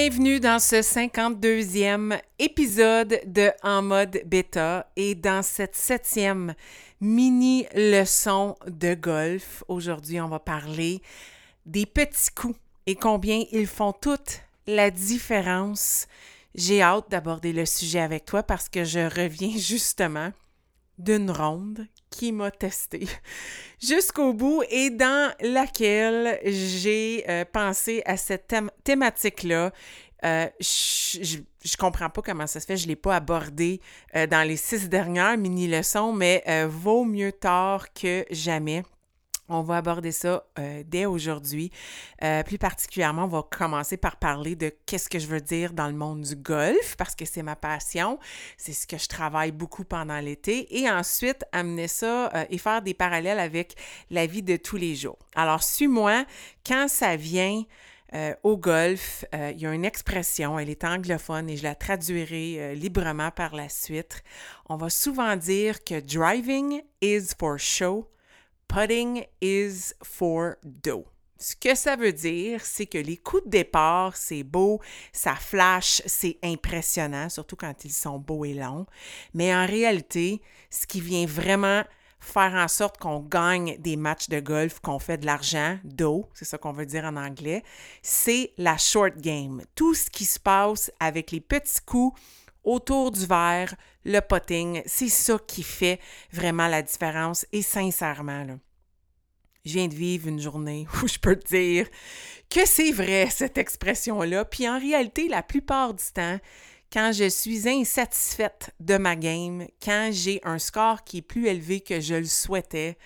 Bienvenue dans ce 52e épisode de En mode bêta et dans cette septième mini leçon de golf. Aujourd'hui, on va parler des petits coups et combien ils font toute la différence. J'ai hâte d'aborder le sujet avec toi parce que je reviens justement d'une ronde qui m'a testé jusqu'au bout et dans laquelle j'ai euh, pensé à cette thématique-là. Euh, je, je, comprends pas comment ça se fait, je l'ai pas abordé euh, dans les six dernières mini-leçons, mais vaut mieux tard que jamais. On va aborder ça euh, dès aujourd'hui. Euh, plus particulièrement, on va commencer par parler de qu'est-ce que je veux dire dans le monde du golf, parce que c'est ma passion, c'est ce que je travaille beaucoup pendant l'été, et ensuite amener ça euh, et faire des parallèles avec la vie de tous les jours. Alors, suis-moi, quand ça vient au golf, il y a une expression, elle est anglophone et je la traduirai librement par la suite. On va souvent dire que driving is for show Putting is for dough. Ce que ça veut dire, c'est que les coups de départ, c'est beau, ça flash, c'est impressionnant, surtout quand ils sont beaux et longs. Mais en réalité, ce qui vient vraiment faire en sorte qu'on gagne des matchs de golf, qu'on fait de l'argent, d'eau, c'est ça qu'on veut dire en anglais, c'est la short game. Tout ce qui se passe avec les petits coups autour du verre, le potting, c'est ça qui fait vraiment la différence. Et sincèrement, je viens de vivre une journée où je peux te dire que c'est vrai, cette expression-là. Puis en réalité, la plupart du temps, quand je suis insatisfaite de ma game, quand j'ai un score qui est plus élevé que je le souhaitais,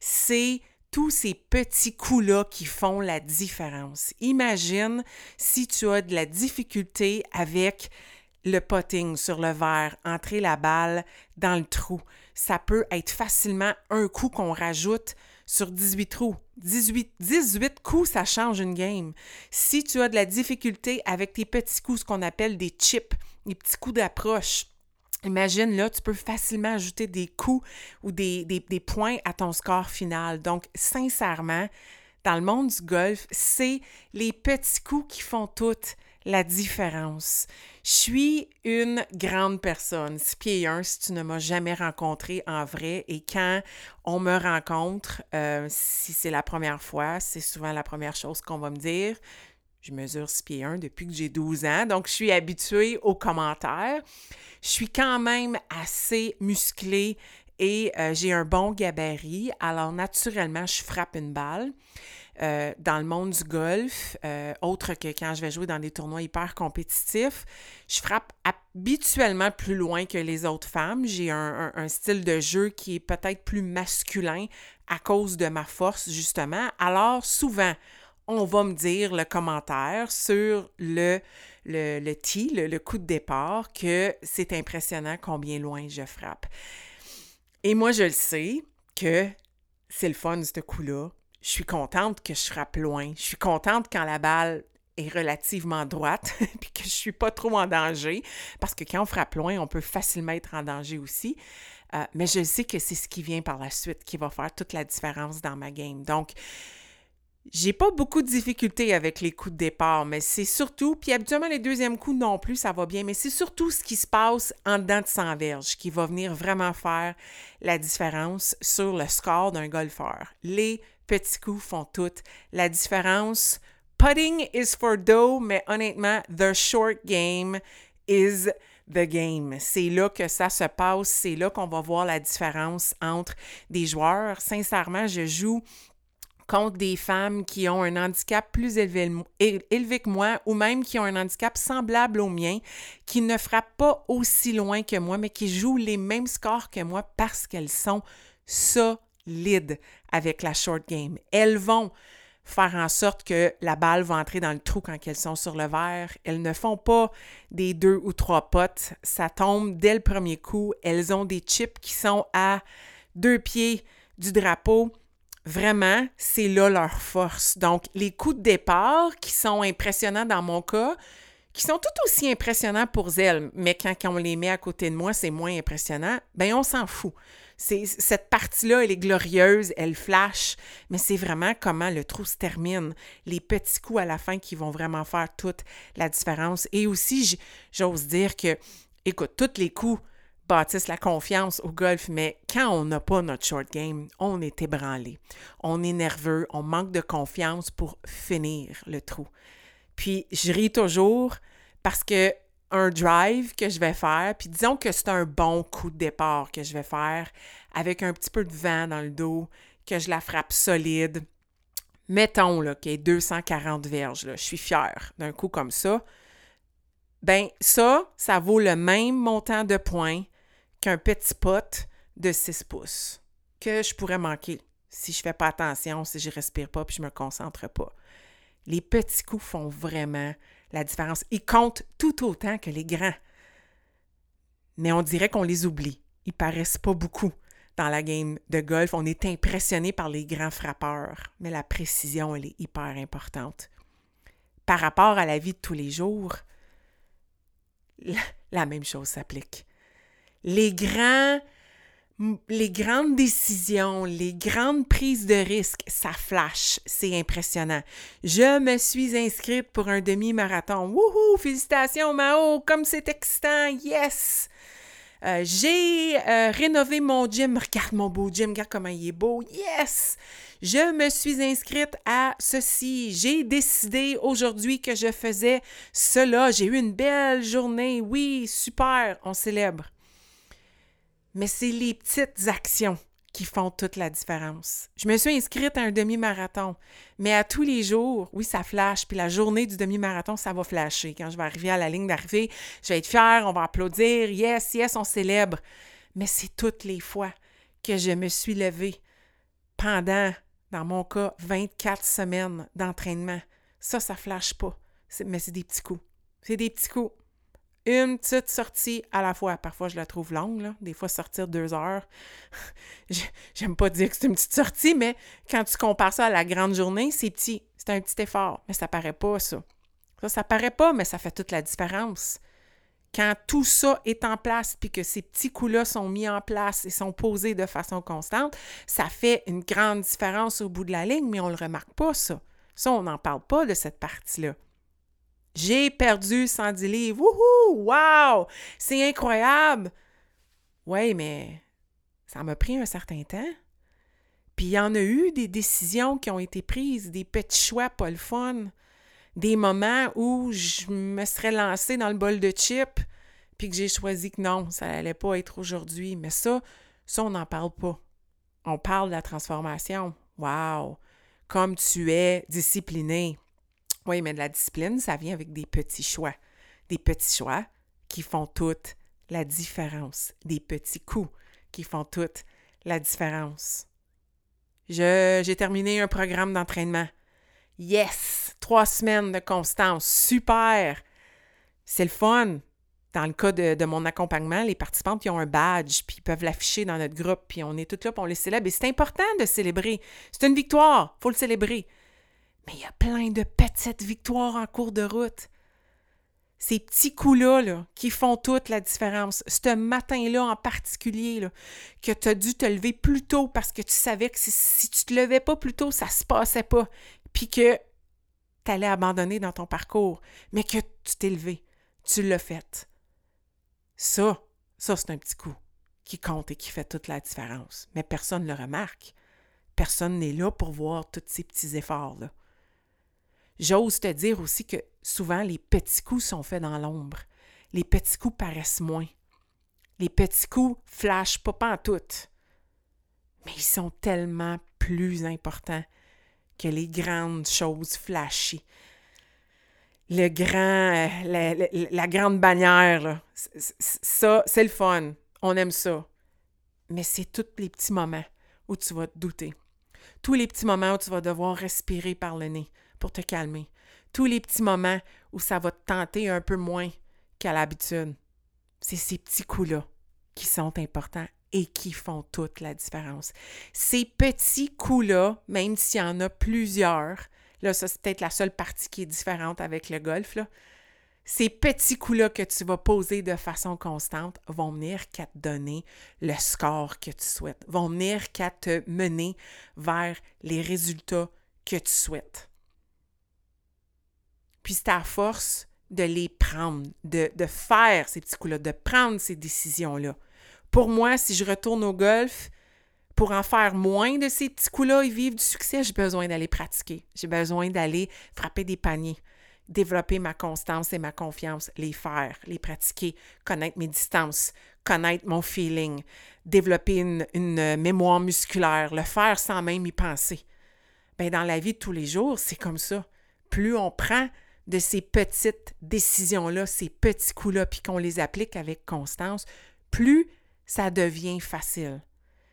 c'est tous ces petits coups-là qui font la différence. Imagine si tu as de la difficulté avec le potting sur le verre, entrer la balle dans le trou. Ça peut être facilement un coup qu'on rajoute sur 18 trous. 18, 18 coups, ça change une game. Si tu as de la difficulté avec tes petits coups, ce qu'on appelle des chips, les petits coups d'approche, Imagine, là, tu peux facilement ajouter des coups ou des, points à ton score final. Donc, sincèrement, dans le monde du golf, c'est les petits coups qui font toutes la différence. Je suis une grande personne, six pieds un, si tu ne m'as jamais rencontré en vrai. Et quand on me rencontre, euh, si c'est la première fois, c'est souvent la première chose qu'on va me dire. Je mesure 6 pieds 1 depuis que j'ai 12 ans, donc je suis habituée aux commentaires. Je suis quand même assez musclée et euh, j'ai un bon gabarit, alors naturellement, je frappe une balle. Euh, dans le monde du golf, euh, autre que quand je vais jouer dans des tournois hyper compétitifs, je frappe habituellement plus loin que les autres femmes. J'ai un, style de jeu qui est peut-être plus masculin à cause de ma force, justement. Alors, souvent, on va me dire le commentaire sur le, le, le tee, le coup de départ, que c'est impressionnant combien loin je frappe. Et moi, je le sais que c'est le fun, ce coup-là je suis contente que je frappe loin. Je suis contente quand la balle est relativement droite, puis que je suis pas trop en danger, parce que quand on frappe loin, on peut facilement être en danger aussi. Euh, mais je sais que c'est ce qui vient par la suite qui va faire toute la différence dans ma game. Donc, j'ai pas beaucoup de difficultés avec les coups de départ, mais c'est surtout, puis habituellement les deuxièmes coups non plus, ça va bien, mais c'est surtout ce qui se passe en dedans de 100 verges qui va venir vraiment faire la différence sur le score d'un golfeur. Les petits coups font toute la différence. Putting is for dough, mais honnêtement, the short game is the game. C'est là que ça se passe, c'est là qu'on va voir la différence entre des joueurs. Sincèrement, je joue contre des femmes qui ont un handicap plus élevé, élevé, que moi ou même qui ont un handicap semblable au mien, qui ne frappent pas aussi loin que moi, mais qui jouent les mêmes scores que moi parce qu'elles sont solides solides avec la short game. Elles vont faire en sorte que la balle va entrer dans le trou quand elles sont sur le verre. Elles ne font pas des deux ou trois potes. Ça tombe dès le premier coup. Elles ont des chips qui sont à deux pieds du drapeau. Vraiment, c'est là leur force. Donc, les coups de départ qui sont impressionnants dans mon cas, qui sont tout aussi impressionnants pour elles, mais quand, on les met à côté de moi, c'est moins impressionnant, ben on s'en fout. Cette partie-là, elle est glorieuse, elle flash, mais c'est vraiment comment le trou se termine, les petits coups à la fin qui vont vraiment faire toute la différence. Et aussi, j'ose dire que, écoute, tous les coups bâtissent la confiance au golf, mais quand on n'a pas notre short game, on est ébranlé, on est nerveux, on manque de confiance pour finir le trou. Puis je ris toujours parce que un drive que je vais faire, puis disons que c'est un bon coup de départ que je vais faire avec un petit peu de vent dans le dos, que je la frappe solide. Mettons là, qu'il y ait 240 verges, là, je suis fière d'un coup comme ça. Ben ça, ça vaut le même montant de points qu'un petit pot de 6 pouces que je pourrais manquer si je fais pas attention, si je respire pas puis je me concentre pas. Les petits coups font vraiment la différence. Ils comptent tout autant que les grands. Mais on dirait qu'on les oublie. Ils paraissent pas beaucoup dans la game de golf. On est impressionné par les grands frappeurs, mais la précision, elle est hyper importante. Par rapport à la vie de tous les jours, la même chose s'applique. Les grands les grandes décisions, les grandes prises de risques, ça flash, c'est impressionnant. Je me suis inscrite pour un demi-marathon. Wouhou! Félicitations, Mao! Comme c'est excitant! Yes! Euh, j'ai euh, rénové mon gym. Regarde mon beau gym, regarde comment il est beau. Yes! Je me suis inscrite à ceci. J'ai décidé aujourd'hui que je faisais cela. J'ai eu une belle journée. Oui, super. On célèbre. Mais c'est les petites actions qui font toute la différence. Je me suis inscrite à un demi-marathon, mais à tous les jours, oui, ça flash, puis la journée du demi-marathon, ça va flasher. Quand je vais arriver à la ligne d'arrivée, je vais être fière, on va applaudir, yes, yes, on célèbre. Mais c'est toutes les fois que je me suis levée pendant, dans mon cas, 24 semaines d'entraînement. Ça, ça flash pas. Mais c'est des petits coups. C'est des petits coups une petite sortie à la fois. Parfois, je la trouve longue, là. Des fois, sortir deux heures. J'aime pas dire que c'est une petite sortie, mais quand tu compares ça à la grande journée, c'est petit. C'est un petit effort, mais ça paraît pas, ça. Ça, ça paraît pas, mais ça fait toute la différence. Quand tout ça est en place, puis que ces petits coups-là sont mis en place et sont posés de façon constante, ça fait une grande différence au bout de la ligne, mais on le remarque pas, ça. Ça, on n'en parle pas de cette partie-là. J'ai perdu 110 livres. Wouhou! Wow! C'est incroyable! Oui, mais ça m'a pris un certain temps. Puis il y en a eu des décisions qui ont été prises, des petits choix pas le fun, des moments où je me serais lancée dans le bol de chips, puis que j'ai choisi que non, ça n'allait pas être aujourd'hui. Mais ça, ça, on n'en parle pas. On parle de la transformation. Wow! Comme tu es discipliné. Oui, mais de la discipline, ça vient avec des petits choix. Des petits choix qui font toute la différence. Des petits coups qui font toute la différence. j'ai terminé un programme d'entraînement. Yes! Trois semaines de constance. Super! C'est le fun. Dans le cas de, mon accompagnement, les participants qui ont un badge, puis ils peuvent l'afficher dans notre groupe, puis on est tous là, puis on les célèbre. Et c'est important de célébrer. C'est une victoire. Il faut le célébrer. Mais il y a plein de petites victoires en cours de route. Ces petits coups-là qui font toute la différence. Ce matin-là en particulier, que tu as dû te lever plus tôt parce que tu savais que si, tu tu te levais pas plus tôt, ça se passait pas. Puis que tu allais abandonner dans ton parcours, mais que tu t'es levé. Tu l'as fait. Ça, ça, c'est un petit coup qui compte et qui fait toute la différence. Mais personne ne le remarque. Personne n'est là pour voir tous ces petits efforts-là. J'ose te dire aussi que souvent les petits coups sont faits dans l'ombre. Les petits coups paraissent moins. Les petits coups flashent pas en tout. Mais ils sont tellement plus importants que les grandes choses flashy. Le grand, euh, la, grande bannière, ça, c'est le fun. On aime ça. Mais c'est tous les petits moments où tu vas te douter. Tous les petits moments où tu vas devoir respirer par le nez pour te calmer. Tous les petits moments où ça va te tenter un peu moins qu'à l'habitude. C'est ces petits coups-là qui sont importants et qui font toute la différence. Ces petits coups-là, même s'il y en a plusieurs, là, ça c'est peut-être la seule partie qui est différente avec le golf, ces petits coups-là que tu vas poser de façon constante vont venir qu'à te donner le score que tu souhaites, vont venir qu'à te mener vers les résultats que tu souhaites. Puis c'est à force de les prendre, de, de faire ces petits coups-là, de prendre ces décisions-là. Pour moi, si je retourne au golf, pour en faire moins de ces petits coups-là et vivre du succès, j'ai besoin d'aller pratiquer. J'ai besoin d'aller frapper des paniers développer ma constance et ma confiance, les faire, les pratiquer, connaître mes distances, connaître mon feeling, développer une, mémoire musculaire, le faire sans même y penser. Bien, dans la vie de tous les jours, c'est comme ça. Plus on prend de ces petites décisions-là, ces petits coups-là, puis qu'on les applique avec constance, plus ça devient facile.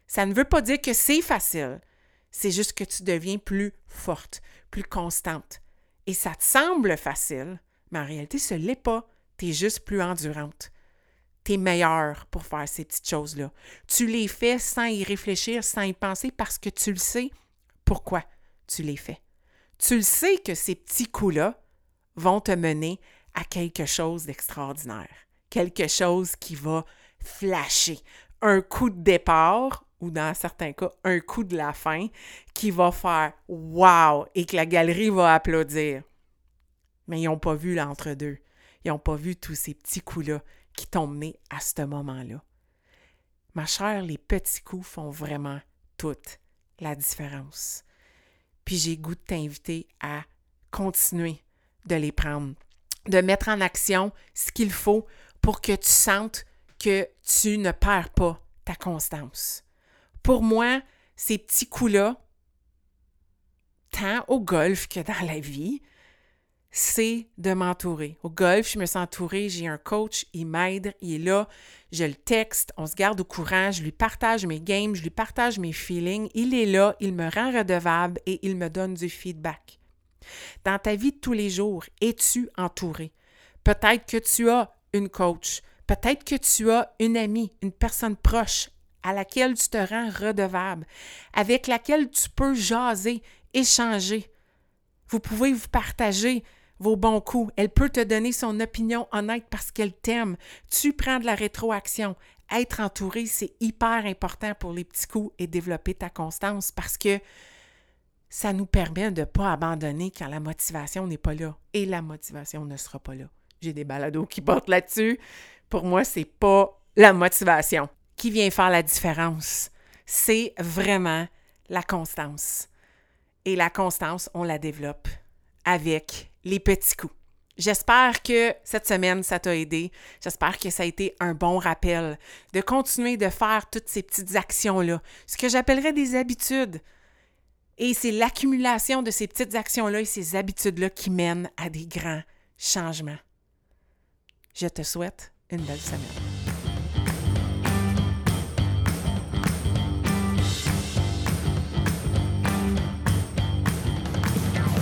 Ça ne veut pas dire que c'est facile, c'est juste que tu deviens plus forte, plus constante, et ça te semble facile, mais en réalité, ce n'est pas. Tu es juste plus endurante. Tu es meilleure pour faire ces petites choses-là. Tu les fais sans y réfléchir, sans y penser, parce que tu le sais pourquoi tu les fais. Tu le sais que ces petits coups-là vont te mener à quelque chose d'extraordinaire, quelque chose qui va flasher, un coup de départ ou dans certains cas, un coup de la fin qui va faire Wow! et que la galerie va applaudir. Mais ils n'ont pas vu l'entre-deux. Ils n'ont pas vu tous ces petits coups-là qui t'ont mené à ce moment-là. Ma chère, les petits coups font vraiment toute la différence. Puis j'ai goût de t'inviter à continuer de les prendre, de mettre en action ce qu'il faut pour que tu sentes que tu ne perds pas ta constance. Pour moi, ces petits coups-là, tant au golf que dans la vie, c'est de m'entourer. Au golf, je me sens entourée, j'ai un coach, il m'aide, il est là, je le texte, on se garde au courant, je lui partage mes games, je lui partage mes feelings, il est là, il me rend redevable et il me donne du feedback. Dans ta vie de tous les jours, es-tu entouré? Peut-être que tu as une coach, peut-être que tu as une amie, une personne proche à laquelle tu te rends redevable, avec laquelle tu peux jaser, échanger. Vous pouvez vous partager vos bons coups. Elle peut te donner son opinion honnête parce qu'elle t'aime. Tu prends de la rétroaction. Être entouré, c'est hyper important pour les petits coups et développer ta constance parce que ça nous permet de ne pas abandonner quand la motivation n'est pas là. Et la motivation ne sera pas là. J'ai des balados qui portent là-dessus. Pour moi, c'est pas la motivation qui vient faire la différence. C'est vraiment la constance. Et la constance, on la développe avec les petits coups. J'espère que cette semaine, ça t'a aidé. J'espère que ça a été un bon rappel de continuer de faire toutes ces petites actions-là, ce que j'appellerais des habitudes. Et c'est l'accumulation de ces petites actions-là et ces habitudes-là qui mènent à des grands changements. Je te souhaite une belle semaine.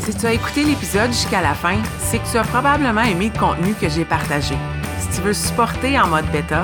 Si tu as écouté l'épisode jusqu'à la fin, c'est que tu as probablement aimé le contenu que j'ai partagé. Si tu veux supporter en mode bêta,